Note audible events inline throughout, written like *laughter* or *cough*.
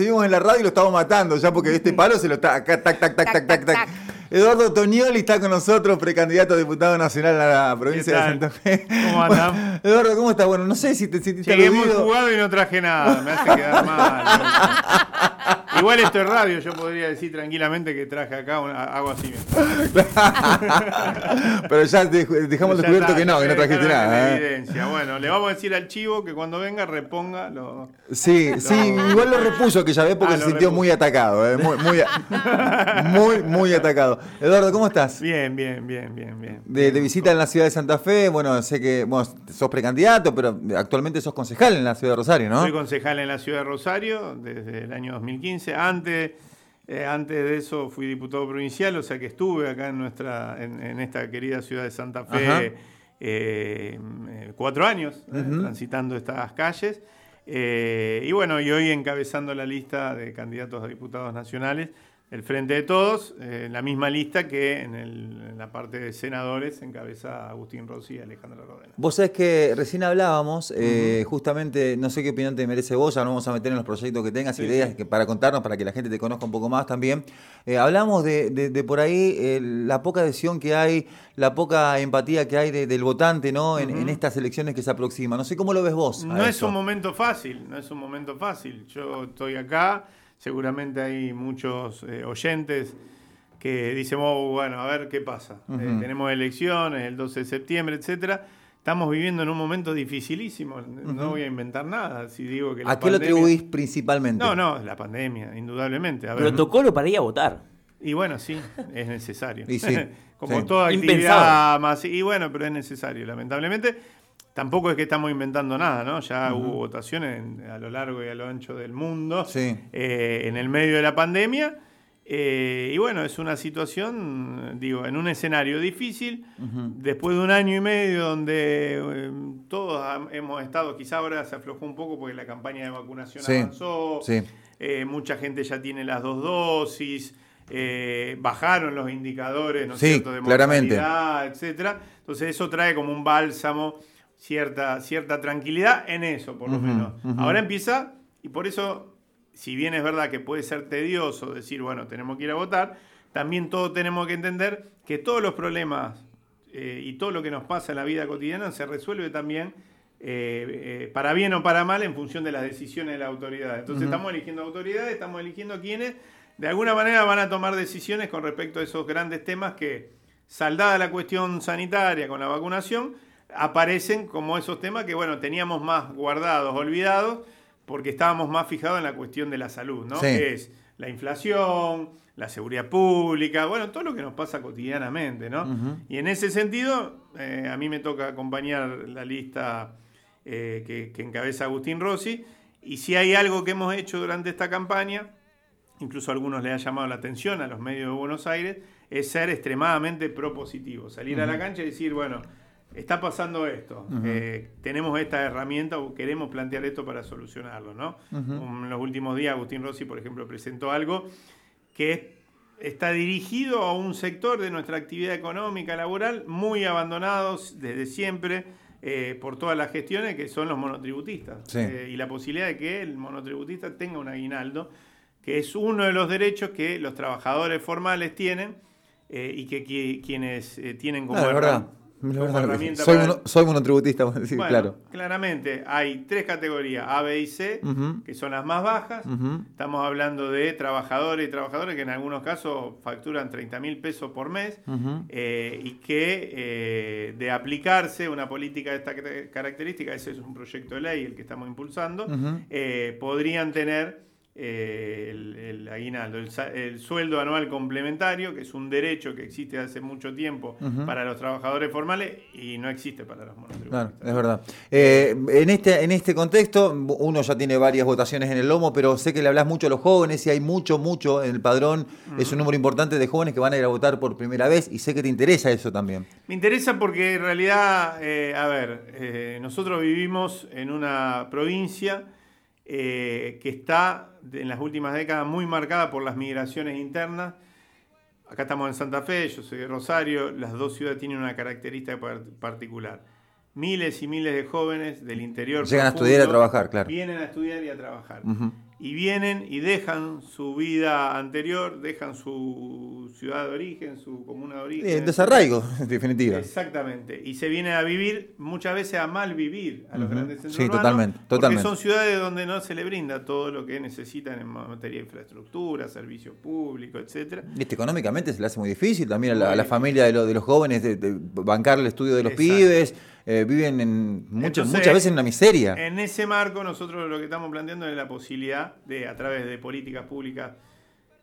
Seguimos en la radio y lo estamos matando ya porque este palo se lo está acá, tac, tac, tac, tac, tac, tac. Eduardo Tonioli está con nosotros, precandidato a diputado nacional a la provincia de Santa Fe. ¿Cómo *laughs* andamos? Eduardo, ¿cómo estás? Bueno, no sé si te sentiste Llegué muy jugado y no traje nada, me hace quedar mal. *laughs* Igual esto es radio, yo podría decir tranquilamente que traje acá una, algo así. *laughs* Pero ya dejamos descubierto que no, que no trajiste nada. ¿eh? Evidencia. Bueno, le vamos a decir al chivo que cuando venga reponga lo. Sí, sí, igual lo repuso que ya ve porque ah, se sintió muy atacado, ¿eh? muy, muy, muy, muy, atacado. Eduardo, ¿cómo estás? Bien, bien, bien, bien, bien. De, visita en la ciudad de Santa Fe, bueno, sé que bueno, sos precandidato, pero actualmente sos concejal en la ciudad de Rosario, ¿no? Soy concejal en la ciudad de Rosario desde el año 2015 antes, eh, antes de eso fui diputado provincial, o sea que estuve acá en, nuestra, en, esta querida ciudad de Santa Fe eh, cuatro años, eh, transitando estas calles. y bueno, y hoy encabezando la lista de candidatos a diputados nacionales el Frente de Todos, eh, en la misma lista que en, la parte de senadores encabeza Agustín Rossi y Alejandra Rodena. Vos sabés que recién hablábamos, eh, justamente, no sé qué opinión te merece vos, ya nos vamos a meter en los proyectos que tengas, ideas que para contarnos, para que la gente te conozca un poco más también. Eh, hablamos de, por ahí la poca adhesión que hay, la poca empatía que hay del votante ¿no? En, estas elecciones que se aproximan. No sé cómo lo ves vos. No es un momento fácil, no es un momento fácil. Yo estoy acá seguramente hay muchos eh, oyentes que dicen, oh, bueno, a ver qué pasa. Eh, tenemos elecciones el 12 de septiembre, etcétera. Estamos viviendo en un momento dificilísimo. No voy a inventar nada si digo que ¿A qué lo atribuís principalmente? No, no, la pandemia, indudablemente. A Protocolo para ir a votar. Y bueno, sí, es necesario. y sí, *laughs* Como toda actividad más. Y bueno, pero es necesario, lamentablemente. Tampoco es que estamos inventando nada, ¿no? Ya hubo votaciones a lo largo y a lo ancho del mundo eh, en el medio de la pandemia. Eh, y bueno, es una situación, digo, en un escenario difícil, después de un año y medio donde eh, todos hemos estado, quizá ahora se aflojó un poco porque la campaña de vacunación avanzó, mucha gente ya tiene las dos dosis, bajaron los indicadores, ¿no es cierto?, de mortalidad, etcétera. Entonces eso trae como un bálsamo cierta, cierta tranquilidad en eso, por lo menos. Ahora empieza, y por eso, si bien es verdad que puede ser tedioso decir, bueno, tenemos que ir a votar, también todos tenemos que entender que todos los problemas eh, y todo lo que nos pasa en la vida cotidiana se resuelve también eh, eh, para bien o para mal en función de las decisiones de la autoridad. Entonces estamos eligiendo autoridades, estamos eligiendo quienes de alguna manera van a tomar decisiones con respecto a esos grandes temas que, saldada la cuestión sanitaria con la vacunación, aparecen como esos temas que, bueno, teníamos más guardados, olvidados, porque estábamos más fijados en la cuestión de la salud, ¿no? Que es la inflación, la seguridad pública, bueno, todo lo que nos pasa cotidianamente, ¿no? Y en ese sentido, eh, a mí me toca acompañar la lista eh, que, que, encabeza Agustín Rossi, y si hay algo que hemos hecho durante esta campaña, incluso a algunos le ha llamado la atención a los medios de Buenos Aires, es ser extremadamente propositivo, salir a la cancha y decir, bueno, está pasando esto, eh, tenemos esta herramienta o queremos plantear esto para solucionarlo, ¿no? En los últimos días Agustín Rossi, por ejemplo, presentó algo que está dirigido a un sector de nuestra actividad económica laboral muy abandonados desde siempre eh, por todas las gestiones que son los monotributistas. Eh, y la posibilidad de que el monotributista tenga un aguinaldo que es uno de los derechos que los trabajadores formales tienen y que, quienes tienen como soy, monotributista, *laughs* sí, claro. Claramente, hay tres categorías, A, B y C, que son las más bajas. Estamos hablando de trabajadores y trabajadoras que en algunos casos facturan 30 mil pesos por mes eh, y que eh, de aplicarse una política de esta característica, ese es un proyecto de ley el que estamos impulsando, eh, podrían tener eh, el, aguinaldo, el, sueldo anual complementario, que es un derecho que existe hace mucho tiempo para los trabajadores formales y no existe para los monotributistas. Claro, es verdad. Eh, en, este, en este contexto, uno ya tiene varias votaciones en el lomo, pero sé que le hablas mucho a los jóvenes y hay mucho, mucho en el padrón. Es un número importante de jóvenes que van a ir a votar por primera vez y sé que te interesa eso también. Me interesa porque en realidad, eh, a ver, nosotros vivimos en una provincia que está en las últimas décadas muy marcada por las migraciones internas. Acá estamos en Santa Fe, yo soy de Rosario, las dos ciudades tienen una característica particular. Miles y miles de jóvenes del interior. Llegan a estudiar y a trabajar, claro. Vienen a estudiar y a trabajar. Y vienen y dejan su vida anterior, dejan su ciudad de origen, su comuna de origen. El desarraigo, en definitiva. Exactamente. Y se vienen a vivir, muchas veces a mal vivir a los grandes centros sí, totalmente, totalmente. Porque son ciudades donde no se le brinda todo lo que necesitan en materia de infraestructura, servicios públicos, etcétera. Este, económicamente se le hace muy difícil también a la, familia de, de, los jóvenes de, bancar el estudio de los pibes. Eh, viven en muchas veces en la miseria. En ese marco nosotros lo que estamos planteando es la posibilidad de, a través de políticas públicas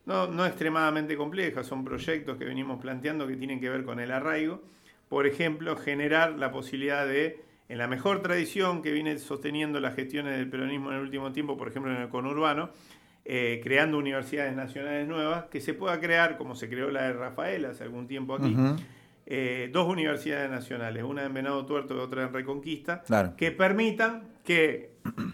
no, no extremadamente complejas, son proyectos que venimos planteando que tienen que ver con el arraigo. Por ejemplo, generar la posibilidad de, en la mejor tradición que viene sosteniendo las gestiones del peronismo en el último tiempo, por ejemplo en el conurbano, eh, creando universidades nacionales nuevas, que se pueda crear, como se creó la de Rafael hace algún tiempo aquí, eh, dos universidades nacionales, una en Venado Tuerto y otra en Reconquista, que permitan que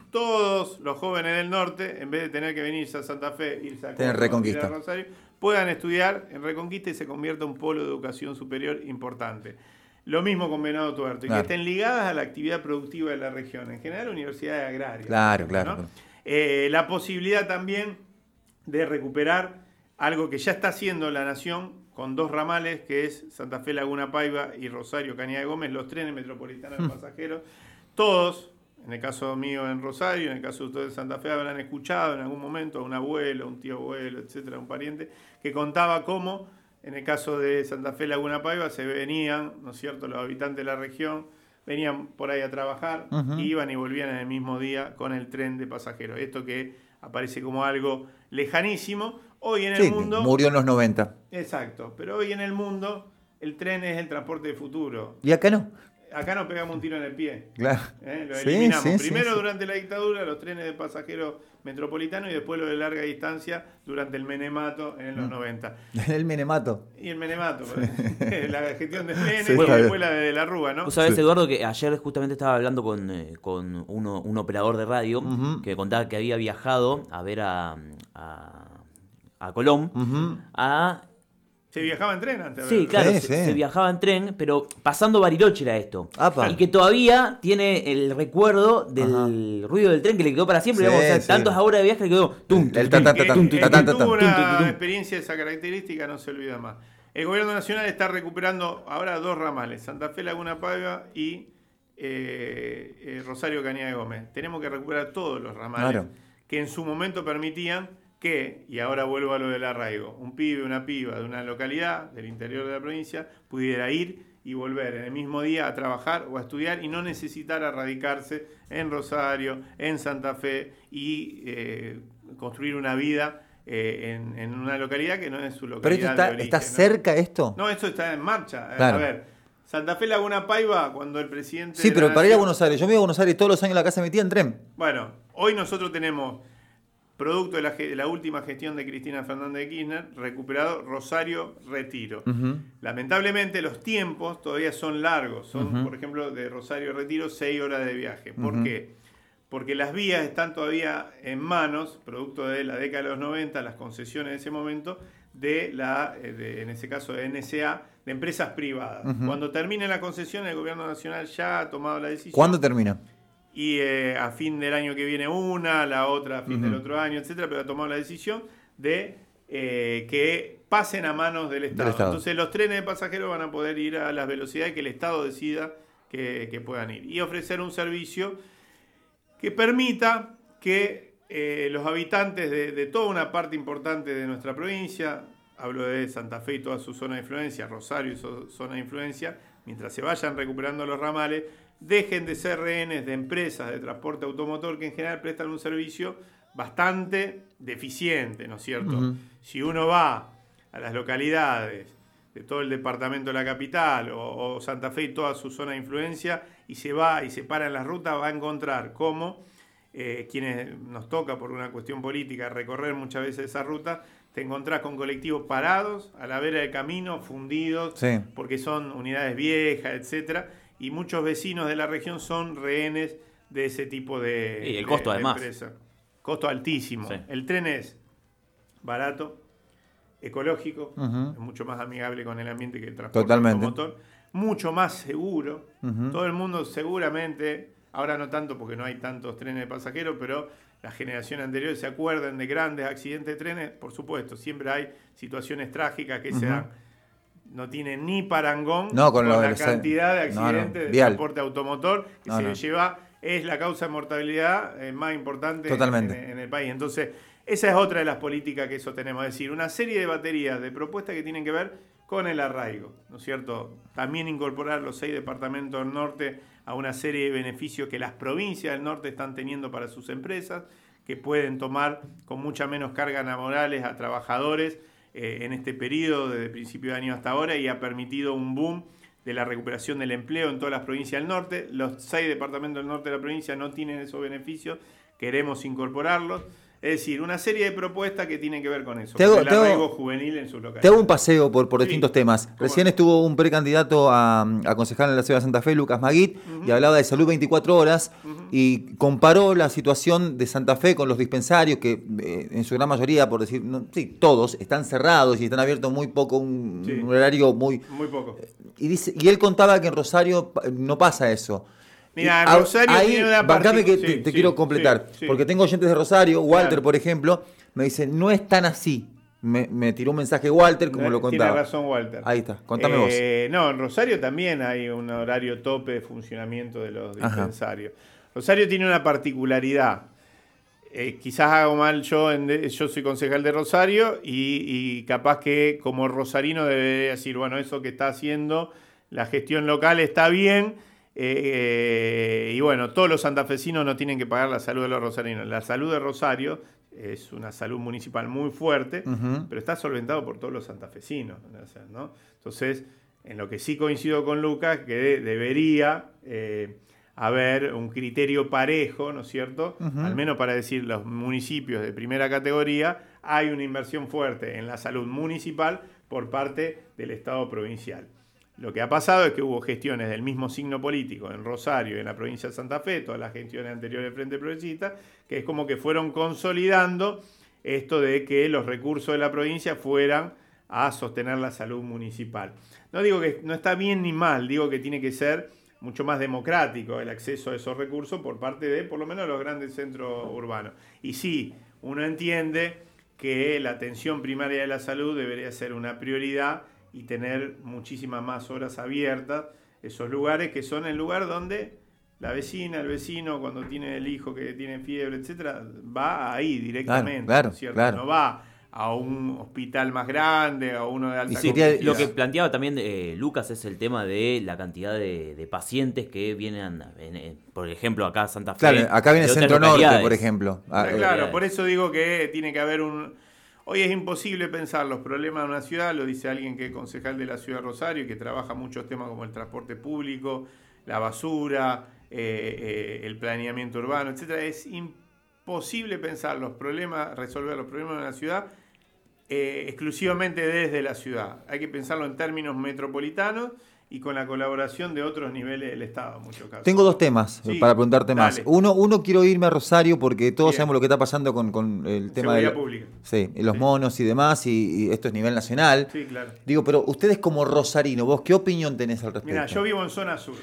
todos los jóvenes del norte, en vez de tener que venirse a Santa Fe, irse a, Reconquista. Rosario, puedan estudiar en Reconquista y se convierta en un polo de educación superior importante. Lo mismo con Venado Tuerto, y que estén ligadas a la actividad productiva de la región, en general universidades agrarias. Claro, claro. Eh, la posibilidad también de recuperar algo que ya está haciendo la nación, con dos ramales, que es Santa Fe Laguna Paiva y Rosario Cañada de Gómez, los trenes metropolitanos de pasajeros, todos, en el caso mío en Rosario, en el caso de ustedes en Santa Fe, habrán escuchado en algún momento a un abuelo, un tío abuelo, etcétera, un pariente, que contaba cómo, en el caso de Santa Fe Laguna Paiva, se venían, ¿no es cierto?, los habitantes de la región, venían por ahí a trabajar, iban y volvían en el mismo día con el tren de pasajeros. Esto que aparece como algo lejanísimo, Hoy en el mundo. Murió en los 90. Exacto, pero hoy en el mundo el tren es el transporte de futuro. ¿Y acá no? Acá nos pegamos un tiro en el pie. Claro. ¿Eh? Lo eliminamos. Primero durante la dictadura, los trenes de pasajeros metropolitanos y después lo de larga distancia durante el Menemato en los 90. *laughs* el Menemato. Y el Menemato. *laughs* la gestión de trenes y después la de la Rúa, ¿no? Tú sabes, Eduardo, que ayer justamente estaba hablando con, eh, con uno, un operador de radio que contaba que había viajado a ver a a Colón, a... Se viajaba en tren antes. Sí, claro, se, viajaba en tren, pero pasando Bariloche era esto. Y que todavía tiene el recuerdo del ruido del tren que le quedó para siempre. Digamos, tantos horas de viaje le quedó... El tuvo una experiencia de esa característica, no se olvida más. El gobierno nacional está recuperando ahora dos ramales, Santa Fe Laguna Paiva y eh, eh, Rosario Cañada Gómez. Tenemos que recuperar todos los ramales que en su momento permitían que, y ahora vuelvo a lo del arraigo, un pibe, una piba de una localidad del interior de la provincia pudiera ir y volver en el mismo día a trabajar o a estudiar y no necesitar radicarse en Rosario, en Santa Fe y eh, construir una vida eh, en, una localidad que no es su localidad. ¿Pero esto está, cerca esto? No, esto está en marcha. A ver, Santa Fe Laguna Paiva, cuando el presidente. Sí, pero para ir a Buenos Aires, yo me iba a Buenos Aires todos los años a la casa metía en tren. Bueno, hoy nosotros tenemos producto de la, última gestión de Cristina Fernández de Kirchner, recuperado Rosario Retiro. Lamentablemente los tiempos todavía son largos, son por ejemplo de Rosario Retiro seis horas de viaje. ¿Por qué? Porque las vías están todavía en manos, producto de la década de los 90, las concesiones de ese momento, de la, eh, en ese caso de NSA, de empresas privadas. Cuando termine la concesión, el gobierno nacional ya ha tomado la decisión. ¿Cuándo termina? Y eh, a fin del año que viene una, la otra a fin del otro año, etcétera, pero ha tomado la decisión de eh, que pasen a manos del Estado. Entonces los trenes de pasajeros van a poder ir a las velocidades que el Estado decida que, puedan ir y ofrecer un servicio que permita que eh, los habitantes de, de, toda una parte importante de nuestra provincia, hablo de Santa Fe y toda su zona de influencia, Rosario y su zona de influencia, mientras se vayan recuperando los ramales, dejen de ser rehenes de empresas de transporte automotor que en general prestan un servicio bastante deficiente, ¿no es cierto? Si uno va a las localidades de todo el departamento de la capital o, Santa Fe y toda su zona de influencia y se va y se para en las rutas, va a encontrar cómo eh, quienes nos toca por una cuestión política recorrer muchas veces esa ruta, te encontrás con colectivos parados a la vera del camino, fundidos, porque son unidades viejas, etcétera y muchos vecinos de la región son rehenes de ese tipo de, y el costo además. empresa. Costo altísimo. El tren es barato, ecológico, es mucho más amigable con el ambiente que el transporte Totalmente. motor, mucho más seguro. Todo el mundo seguramente, ahora no tanto porque no hay tantos trenes de pasajeros, pero las generaciones anteriores se acuerden de grandes accidentes de trenes, por supuesto, siempre hay situaciones trágicas que se dan. No tiene ni parangón con, la cantidad de accidentes de transporte automotor que se lleva, es la causa de mortalidad eh, más importante en, el país. Entonces, esa es otra de las políticas que eso tenemos, es decir, una serie de baterías de propuestas que tienen que ver con el arraigo, ¿no es cierto? También incorporar los seis departamentos del norte a una serie de beneficios que las provincias del norte están teniendo para sus empresas, que pueden tomar con mucha menos carga laborales a trabajadores eh, en este periodo, desde principio de año hasta ahora, y ha permitido un boom de la recuperación del empleo en todas las provincias del norte. Los seis departamentos del norte de la provincia no tienen esos beneficios, queremos incorporarlos. Es decir, una serie de propuestas que tienen que ver con eso. Te hago, juvenil en su local. Te hago un paseo por, por distintos temas. Recién estuvo un precandidato a, a, concejal en la ciudad de Santa Fe, Lucas Maguit, y hablaba de salud 24 horas y comparó la situación de Santa Fe con los dispensarios, que eh, en su gran mayoría, por decir, sí, todos están cerrados y están abiertos muy poco, un, horario muy... Muy poco. Y, dice, y él contaba que en Rosario no pasa eso. Mira, Rosario tiene una parte... que te, quiero completar, porque tengo oyentes de Rosario, Walter, por ejemplo, me dice, no es tan así. Me, tiró un mensaje Walter, como lo contaba. Tiene razón Walter. Ahí está, contame vos. Eh, no, en Rosario también hay un horario tope de funcionamiento de los dispensarios. Rosario tiene una particularidad. Eh, quizás hago mal yo, yo soy concejal de Rosario y, capaz que como rosarino debe decir, bueno, eso que está haciendo la gestión local está bien, eh, y bueno, todos los santafesinos no tienen que pagar la salud de los rosarinos. La salud de Rosario es una salud municipal muy fuerte, pero está solventado por todos los santafesinos. Entonces, en lo que sí coincido con Lucas, que debería eh, haber un criterio parejo, ¿no es cierto? Al menos para decir los municipios de primera categoría, hay una inversión fuerte en la salud municipal por parte del Estado provincial. Lo que ha pasado es que hubo gestiones del mismo signo político en Rosario y en la provincia de Santa Fe, todas las gestiones anteriores del Frente Progresista, que es como que fueron consolidando esto de que los recursos de la provincia fueran a sostener la salud municipal. No digo que no está bien ni mal, digo que tiene que ser mucho más democrático el acceso a esos recursos por parte de por lo menos los grandes centros urbanos. Y sí, uno entiende que la atención primaria de la salud debería ser una prioridad y tener muchísimas más horas abiertas, esos lugares que son el lugar donde la vecina, el vecino, cuando tiene el hijo que tiene fiebre, etcétera, va ahí directamente, claro, ¿cierto? No va a un hospital más grande, a uno de alta y Lo que planteaba también eh, Lucas es el tema de la cantidad de, pacientes que vienen, por ejemplo, acá a Santa Fe. Claro, acá viene Centro Norte, por ejemplo. Ah, claro, por eso digo que tiene que haber un, Hoy es imposible pensar los problemas de una ciudad, lo dice alguien que es concejal de la ciudad de Rosario y que trabaja muchos temas como el transporte público, la basura, eh, eh, el planeamiento urbano, etc. Es imposible pensar los problemas, resolver los problemas de una ciudad eh, exclusivamente desde la ciudad. Hay que pensarlo en términos metropolitanos y con la colaboración de otros niveles del Estado, en muchos casos. Tengo dos temas eh, para preguntarte más. Uno, uno quiero irme a Rosario porque todos sabemos lo que está pasando con, el tema de pública. Sí, los monos y demás, y, esto es nivel nacional. Sí, claro. Digo, pero ustedes como rosarino, ¿vos qué opinión tenés al respecto? Mira, yo vivo en zona sur.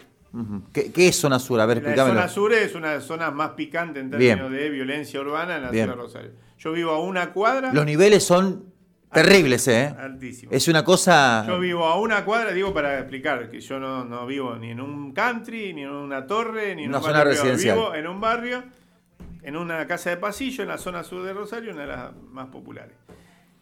¿Qué, es zona sur? A ver, explícame. La zona sur es una de las zonas más picantes en términos de violencia urbana en la ciudad de Rosario. Yo vivo a una cuadra. Los niveles son Terribles, ¿eh? Altísimo. Es una cosa. Yo vivo a una cuadra, digo para explicar que yo no, vivo ni en un country, ni en una torre, ni en una zona residencial. Vivo en un barrio, en una casa de pasillo, en la zona sur de Rosario, una de las más populares.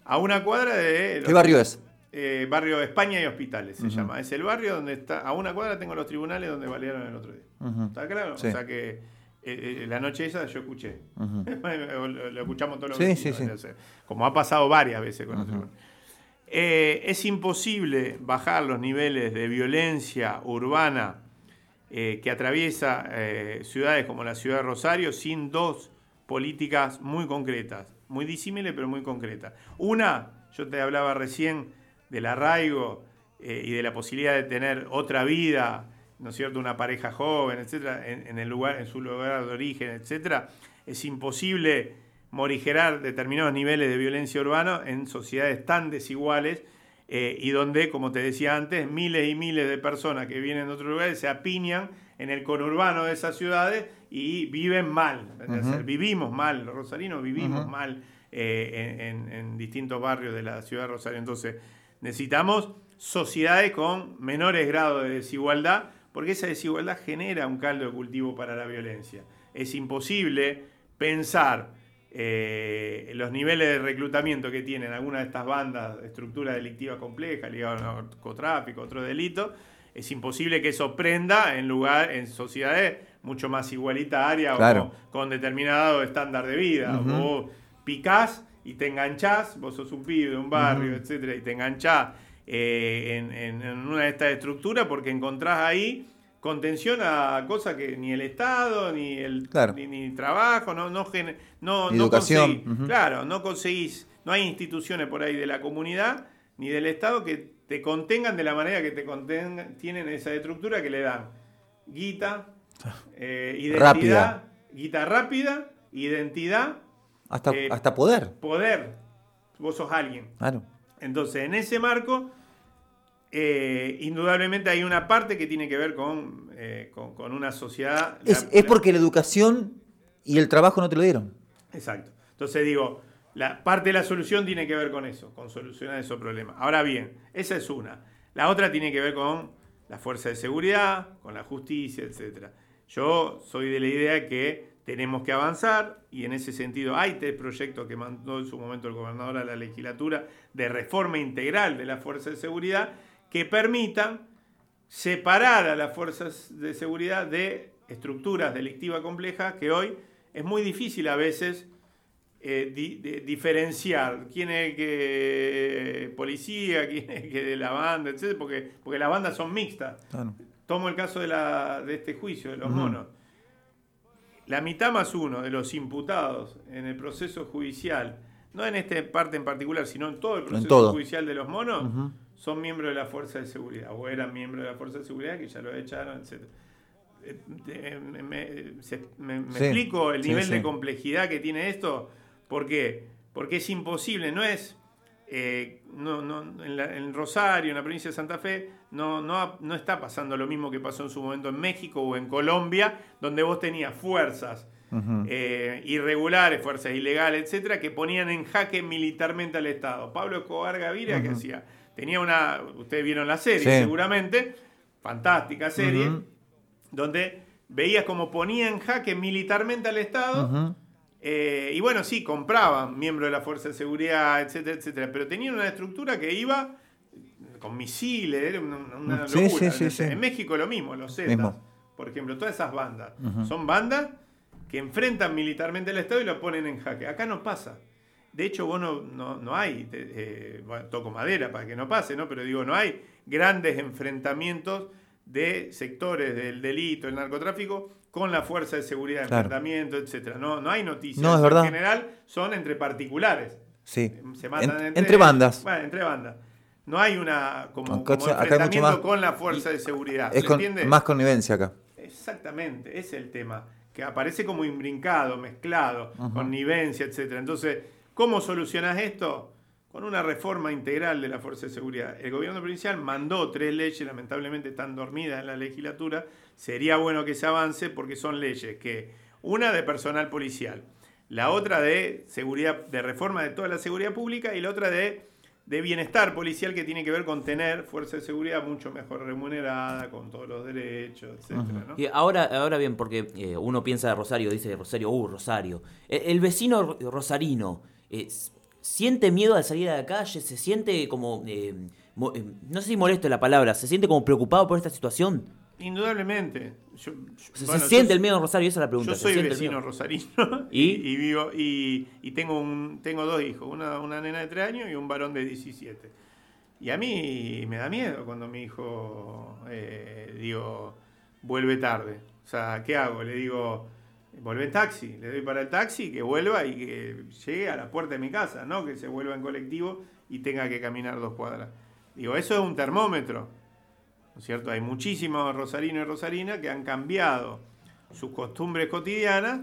A una cuadra de. ¿Qué barrio es? Eh, barrio España y Hospitales se llama. Es el barrio donde está. A una cuadra tengo los tribunales donde balearon el otro día. ¿Está claro? O sea que eh, eh, la noche esa yo escuché. *laughs* lo, escuchamos todos los sí, Como ha pasado varias veces con eh, Es imposible bajar los niveles de violencia urbana que atraviesa ciudades como la ciudad de Rosario sin dos políticas muy concretas, muy disímiles pero muy concretas. Una, yo te hablaba recién del arraigo y de la posibilidad de tener otra vida ¿no es cierto?, una pareja joven, etcétera, en, el lugar, en su lugar de origen, etcétera, es imposible morigerar determinados niveles de violencia urbana en sociedades tan desiguales eh, y donde, como te decía antes, miles y miles de personas que vienen de otros lugares se apiñan en el conurbano de esas ciudades y viven mal. Vivimos mal, los rosarinos vivimos mal eh, en, distintos barrios de la ciudad de Rosario. Entonces, necesitamos sociedades con menores grados de desigualdad, porque esa desigualdad genera un caldo de cultivo para la violencia. Es imposible pensar eh, los niveles de reclutamiento que tienen algunas de estas bandas de estructura delictiva compleja, ligadas al narcotráfico, otros delitos, es imposible que eso prenda en lugar en sociedades mucho más igualitarias o con, determinado estándar de vida. Vos picás y te enganchás, vos sos un pibe de un barrio, etcétera, y te enganchás eh, en, una de estas estructuras porque encontrás ahí contención a cosas que ni el Estado, ni el ni, trabajo, no, no, no, Educación. Claro, no conseguís, no hay instituciones por ahí de la comunidad ni del Estado que te contengan de la manera que te contengan, tienen esa estructura que le dan guita, *laughs* eh, identidad, rápida. guita rápida, identidad. Hasta, eh, hasta poder. Poder. Vos sos alguien. Claro. Entonces, en ese marco, eh, indudablemente hay una parte que tiene que ver con, con, una sociedad. Es, es porque la educación y el trabajo no te lo dieron. Exacto. Entonces digo, la parte de la solución tiene que ver con eso, con solucionar esos problemas. Ahora bien, esa es una. La otra tiene que ver con la fuerza de seguridad, con la justicia, etc. Yo soy de la idea que tenemos que avanzar y en ese sentido hay tres proyectos que mandó en su momento el gobernador a la legislatura de reforma integral de la fuerza de seguridad que permitan separar a las fuerzas de seguridad de estructuras delictivas complejas que hoy es muy difícil a veces eh, diferenciar quién es que policía, quién es que de la banda, etc. Porque, porque las bandas son mixtas. Tomo el caso de, la, de este juicio, de los monos. La mitad más uno de los imputados en el proceso judicial, no en esta parte en particular, sino en todo el proceso judicial de los monos, son miembros de la Fuerza de Seguridad, o eran miembros de la Fuerza de Seguridad que ya lo echaron, etc. Eh, eh, me, explico el nivel de complejidad que tiene esto. ¿Por qué? Porque es imposible, no es... Eh, en, Rosario, en la provincia de Santa Fe, no, no, está pasando lo mismo que pasó en su momento en México o en Colombia, donde vos tenías fuerzas eh, irregulares, fuerzas ilegales, etcétera, que ponían en jaque militarmente al Estado. Pablo Escobar Gaviria, que hacía, tenía una, ustedes vieron la serie seguramente, fantástica serie, donde veías como ponía en jaque militarmente al Estado eh, y bueno, sí, compraban miembros de la Fuerza de Seguridad, etcétera, etcétera, pero tenían una estructura que iba con misiles, era una, locura. en México lo mismo, los Zetas, por ejemplo, todas esas bandas. Son bandas que enfrentan militarmente al Estado y lo ponen en jaque. Acá no pasa. De hecho, vos no, no, hay, eh, bueno, toco madera para que no pase, ¿no? Pero digo, no hay grandes enfrentamientos de sectores del delito, el narcotráfico, con la fuerza de seguridad, de enfrentamiento, etcétera. No, no hay noticias. No, es verdad. En general son entre particulares. Sí. Se matan entre, bandas. Bueno, entre bandas. No hay una como, enfrentamiento con la fuerza de seguridad. Es más connivencia acá. Exactamente, ese es el tema. Que aparece como imbrincado, mezclado, connivencia, etcétera. Entonces, ¿cómo solucionas esto? con una reforma integral de la Fuerza de Seguridad. El gobierno provincial mandó tres leyes, lamentablemente están dormidas en la legislatura. Sería bueno que se avance porque son leyes que, una de personal policial, la otra de seguridad, de reforma de toda la seguridad pública y la otra de, de bienestar policial que tiene que ver con tener fuerza de seguridad mucho mejor remunerada, con todos los derechos, etc. Y ahora, ahora bien, porque eh, uno piensa de Rosario, dice Rosario, uh, Rosario. El, el vecino rosarino. Es siente miedo al salir a la calle, se siente como, eh, eh, no sé si molesto la palabra, se siente como preocupado por esta situación. Indudablemente. ¿Se siente el miedo en Rosario? Esa es la pregunta. Yo soy vecino rosarino *laughs* ¿Y? vivo y, tengo un tengo dos hijos, una, una nena de 3 años y un varón de 17. Y a mí me da miedo cuando mi hijo, eh, digo, vuelve tarde. O sea, ¿qué hago? Le digo, vuelve en taxi, le doy para el taxi, que vuelva y que llegue a la puerta de mi casa, no que se vuelva en colectivo y tenga que caminar dos cuadras. Digo, eso es un termómetro, ¿no es cierto? Hay muchísimos rosarinos y rosarinas que han cambiado sus costumbres cotidianas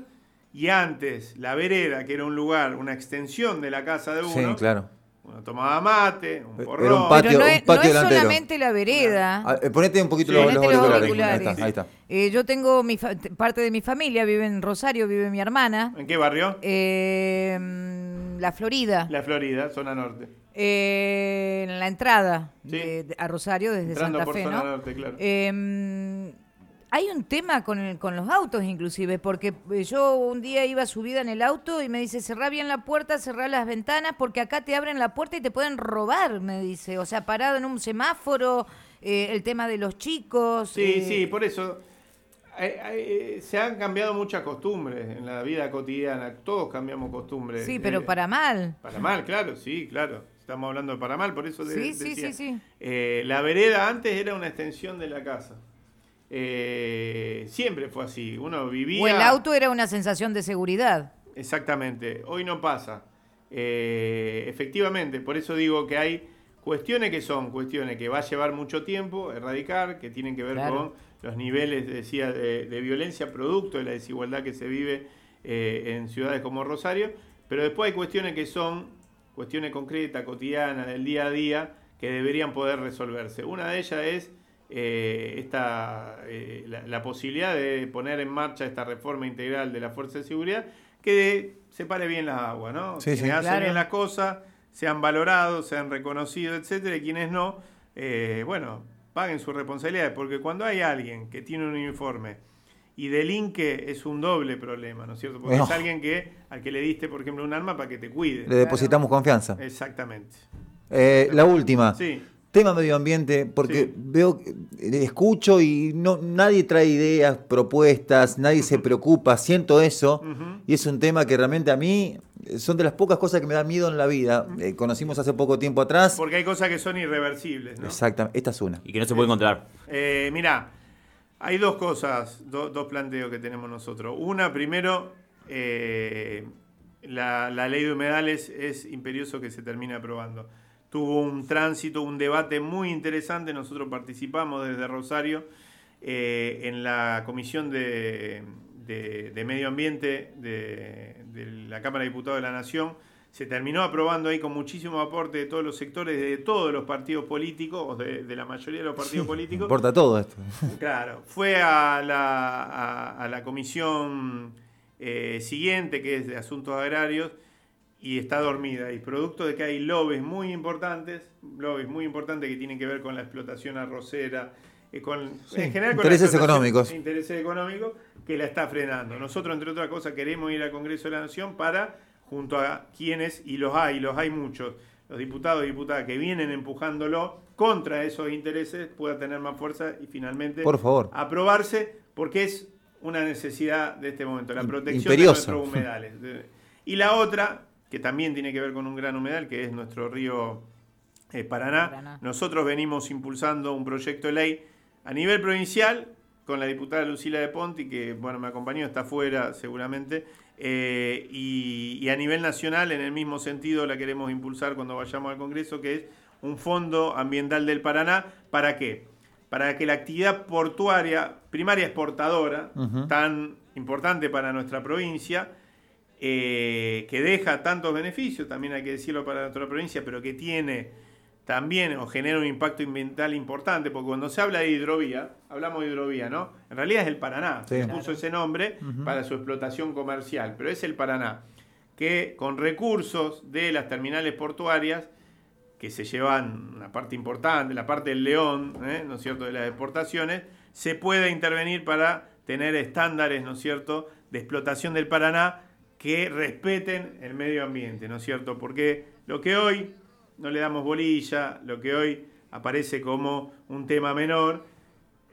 y antes la vereda, que era un lugar, una extensión de la casa de uno, claro. Uno tomaba mate, un porrón. un patio, no es, un patio no es solamente la vereda. Ah, eh, ponete un poquito los, auriculares. Ahí está. Eh, yo tengo mi parte de mi familia, vive en Rosario, vive mi hermana. ¿En qué barrio? Eh, la Florida. La Florida, zona norte. en la entrada a Rosario desde Santa Fe, ¿no? Norte, claro. Hay un tema con, con los autos inclusive, porque eh, yo un día iba subida en el auto y me dice, cerrá bien la puerta, cerrá las ventanas, porque acá te abren la puerta y te pueden robar, me dice. O sea, parado en un semáforo, eh, el tema de los chicos. Sí, eh, sí, por eso. se han cambiado muchas costumbres en la vida cotidiana, todos cambiamos costumbres. Sí, pero para mal. Para mal, claro, sí, claro. Estamos hablando de para mal, por eso sí, sí, sí, sí. la vereda antes era una extensión de la casa. Eh, siempre fue así. Uno vivía. O el auto era una sensación de seguridad. Exactamente. Hoy no pasa. Eh, efectivamente, por eso digo que hay cuestiones que son cuestiones que va a llevar mucho tiempo erradicar, que tienen que ver con los niveles, decía, de, violencia producto de la desigualdad que se vive eh, en ciudades como Rosario, pero después hay cuestiones que son cuestiones concretas, cotidianas, del día a día, que deberían poder resolverse. Una de ellas es eh, esta, eh, la, posibilidad de poner en marcha esta reforma integral de la Fuerza de Seguridad que separe bien las aguas, ¿no? Sí, que hacen bien las cosas, sean valorados, sean reconocidos, etcétera, y quienes no, eh, bueno, paguen sus responsabilidades, porque cuando hay alguien que tiene un uniforme y delinque es un doble problema, ¿no es cierto? Porque es alguien que al que le diste, por ejemplo, un arma para que te cuide. Le depositamos confianza. Exactamente. la última. Sí. Tema medio ambiente, porque veo, escucho y no nadie trae ideas, propuestas, nadie se preocupa, siento eso, y es un tema que realmente a mí son de las pocas cosas que me da miedo en la vida. Eh, conocimos hace poco tiempo atrás. Porque hay cosas que son irreversibles, ¿no? Exactamente, esta es una. Y que no se puede encontrar. Eh, mirá, hay dos cosas, dos planteos que tenemos nosotros. Una, primero, eh, la, la ley de humedales es imperioso que se termine aprobando tuvo un tránsito, un debate muy interesante. Nosotros participamos desde Rosario eh, en la Comisión de, Medio Ambiente de, la Cámara de Diputados de la Nación. Se terminó aprobando ahí con muchísimo aporte de todos los sectores, de todos los partidos políticos, de, de la mayoría de los partidos políticos. Importa todo esto. Claro, fue a la, a, la comisión eh, siguiente, que es de Asuntos Agrarios, y está dormida. Y producto de que hay lobbies muy importantes, lobbies muy importantes que tienen que ver con la explotación arrocera, eh, con, en general con intereses económicos. Intereses económicos que la está frenando. Nosotros, entre otras cosas, queremos ir al Congreso de la Nación para, junto a quienes, y los hay, los hay muchos, los diputados y diputadas que vienen empujándolo contra esos intereses, pueda tener más fuerza y finalmente Por favor. aprobarse, porque es una necesidad de este momento, la protección de nuestros humedales. Y la otra, que también tiene que ver con un gran humedal, que es nuestro río eh, Paraná. Nosotros venimos impulsando un proyecto de ley a nivel provincial con la diputada Lucila de Ponti, que bueno, me acompañó, está afuera seguramente, eh, y, a nivel nacional, en el mismo sentido, la queremos impulsar cuando vayamos al Congreso, que es un fondo ambiental del Paraná. ¿Para qué? Para que la actividad portuaria, primaria exportadora, tan importante para nuestra provincia, eh, que deja tantos beneficios, también hay que decirlo para nuestra provincia, pero que tiene también o genera un impacto ambiental importante, porque cuando se habla de hidrovía, hablamos de hidrovía, ¿no? En realidad es el Paraná, se puso ese nombre para su explotación comercial, pero es el Paraná, que con recursos de las terminales portuarias, que se llevan una parte importante, la parte del león, ¿eh? ¿no es cierto?, de las exportaciones, se puede intervenir para tener estándares, ¿no es cierto?, de explotación del Paraná que respeten el medio ambiente, ¿no es cierto? Porque lo que hoy no le damos bolilla, lo que hoy aparece como un tema menor,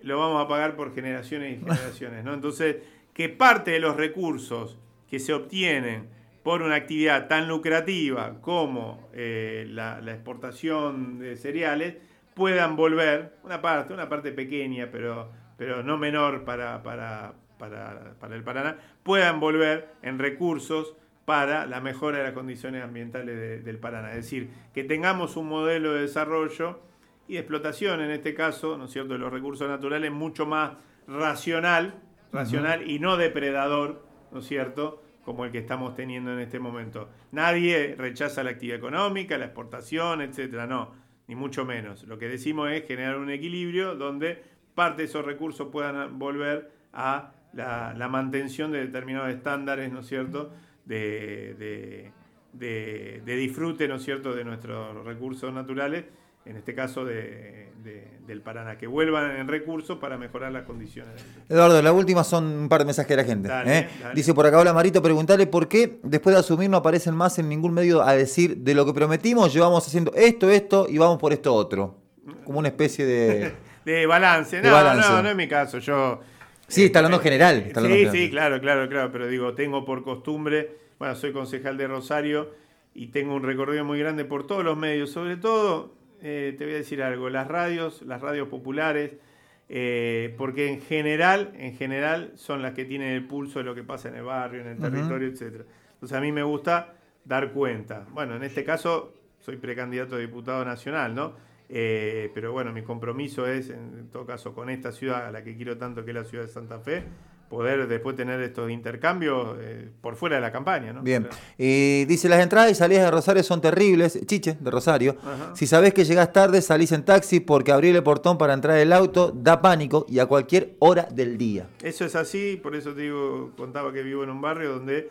lo vamos a pagar por generaciones y generaciones, ¿no? Entonces, que parte de los recursos que se obtienen por una actividad tan lucrativa como eh, la, exportación de cereales puedan volver, una parte, una parte pequeña, pero, pero no menor para, para, para, el Paraná puedan volver en recursos para la mejora de las condiciones ambientales del Paraná. Es decir, que tengamos un modelo de desarrollo y de explotación, en este caso, ¿no es cierto?, de los recursos naturales mucho más racional, racional y no depredador, ¿no es cierto?, como el que estamos teniendo en este momento. Nadie rechaza la actividad económica, la exportación, etcétera, no, ni mucho menos. Lo que decimos es generar un equilibrio donde parte de esos recursos puedan volver a la, mantención de determinados estándares, ¿no es cierto?, de, de disfrute, ¿no es cierto?, de nuestros recursos naturales en este caso de, del Paraná, que vuelvan en recursos para mejorar las condiciones. Eduardo, la última son un par de mensajes de la gente. ¿eh? Dice por acá, hola Marito, preguntarle por qué después de asumir no aparecen más en ningún medio a decir de lo que prometimos, llevamos haciendo esto, esto y vamos por esto otro. Como una especie de... *laughs* de balance. No, no, no es mi caso. Yo... Sí, está hablando eh, general. sí, sí, claro, claro, claro, pero digo, tengo por costumbre, bueno, soy concejal de Rosario y tengo un recorrido muy grande por todos los medios, sobre todo eh, te voy a decir algo, las radios, las radios populares, eh, porque en general, en general son las que tienen el pulso de lo que pasa en el barrio, en el territorio, etc. Entonces a mí me gusta dar cuenta. Bueno, en este caso soy precandidato a diputado nacional, ¿no? Eh, pero bueno, mi compromiso es, en todo caso, con esta ciudad a la que quiero tanto, que es la ciudad de Santa Fe, poder después tener estos intercambios eh, por fuera de la campaña. ¿no? Bien. Y dice, las entradas y salidas de Rosario son terribles. Chiche, de Rosario. Si sabés que llegás tarde, salís en taxi porque abrir el portón para entrar el auto da pánico y a cualquier hora del día. Eso es así, por eso te digo, contaba que vivo en un barrio donde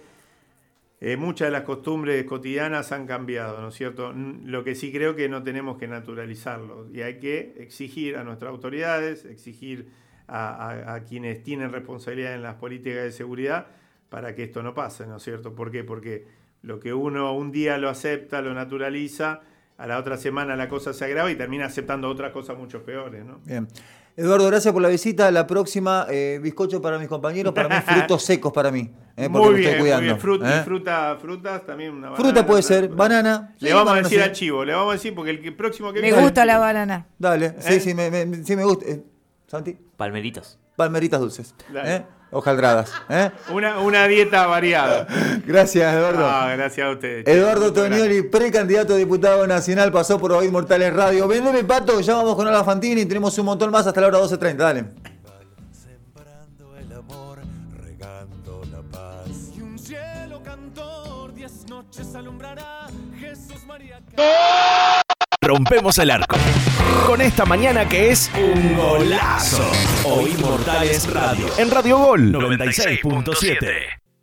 eh, muchas de las costumbres cotidianas han cambiado, ¿no es cierto? Lo que sí creo que no tenemos que naturalizarlo y hay que exigir a nuestras autoridades, exigir a, quienes tienen responsabilidad en las políticas de seguridad para que esto no pase, ¿no es cierto? ¿Por qué? Porque lo que uno un día lo acepta, lo naturaliza, a la otra semana la cosa se agrava y termina aceptando otras cosas mucho peores, ¿no? Bien. Eduardo, gracias por la visita. La próxima, eh, bizcocho para mis compañeros, para mí, *laughs* frutos secos para mí. Eh, muy, bien, muy bien, Fruta, ¿eh? fruta, frutas también una banana, Fruta puede ser, banana. Le vamos a decir al chivo, le vamos a decir porque el próximo que Me gusta la banana. Dale, sí, sí, me, sí me gusta. Santi. Palmeritas. Palmeritas dulces. ¿eh? Hojaldradas. ¿eh? Una, una dieta variada. gracias, Eduardo. gracias a ustedes. Eduardo Tonioli, precandidato a diputado nacional, pasó por Oíd Mortales Radio. Vendeme pato, ya vamos con Ala Fantini. Tenemos un montón más hasta la hora 12.30. Dale. Sembrando el amor, regando la paz. Y un cielo cantor, diez noches alumbrará Jesús María rompemos el arco. Con esta mañana que es un golazo. Hoy Mortales Radio. En Radio Gol 96.7.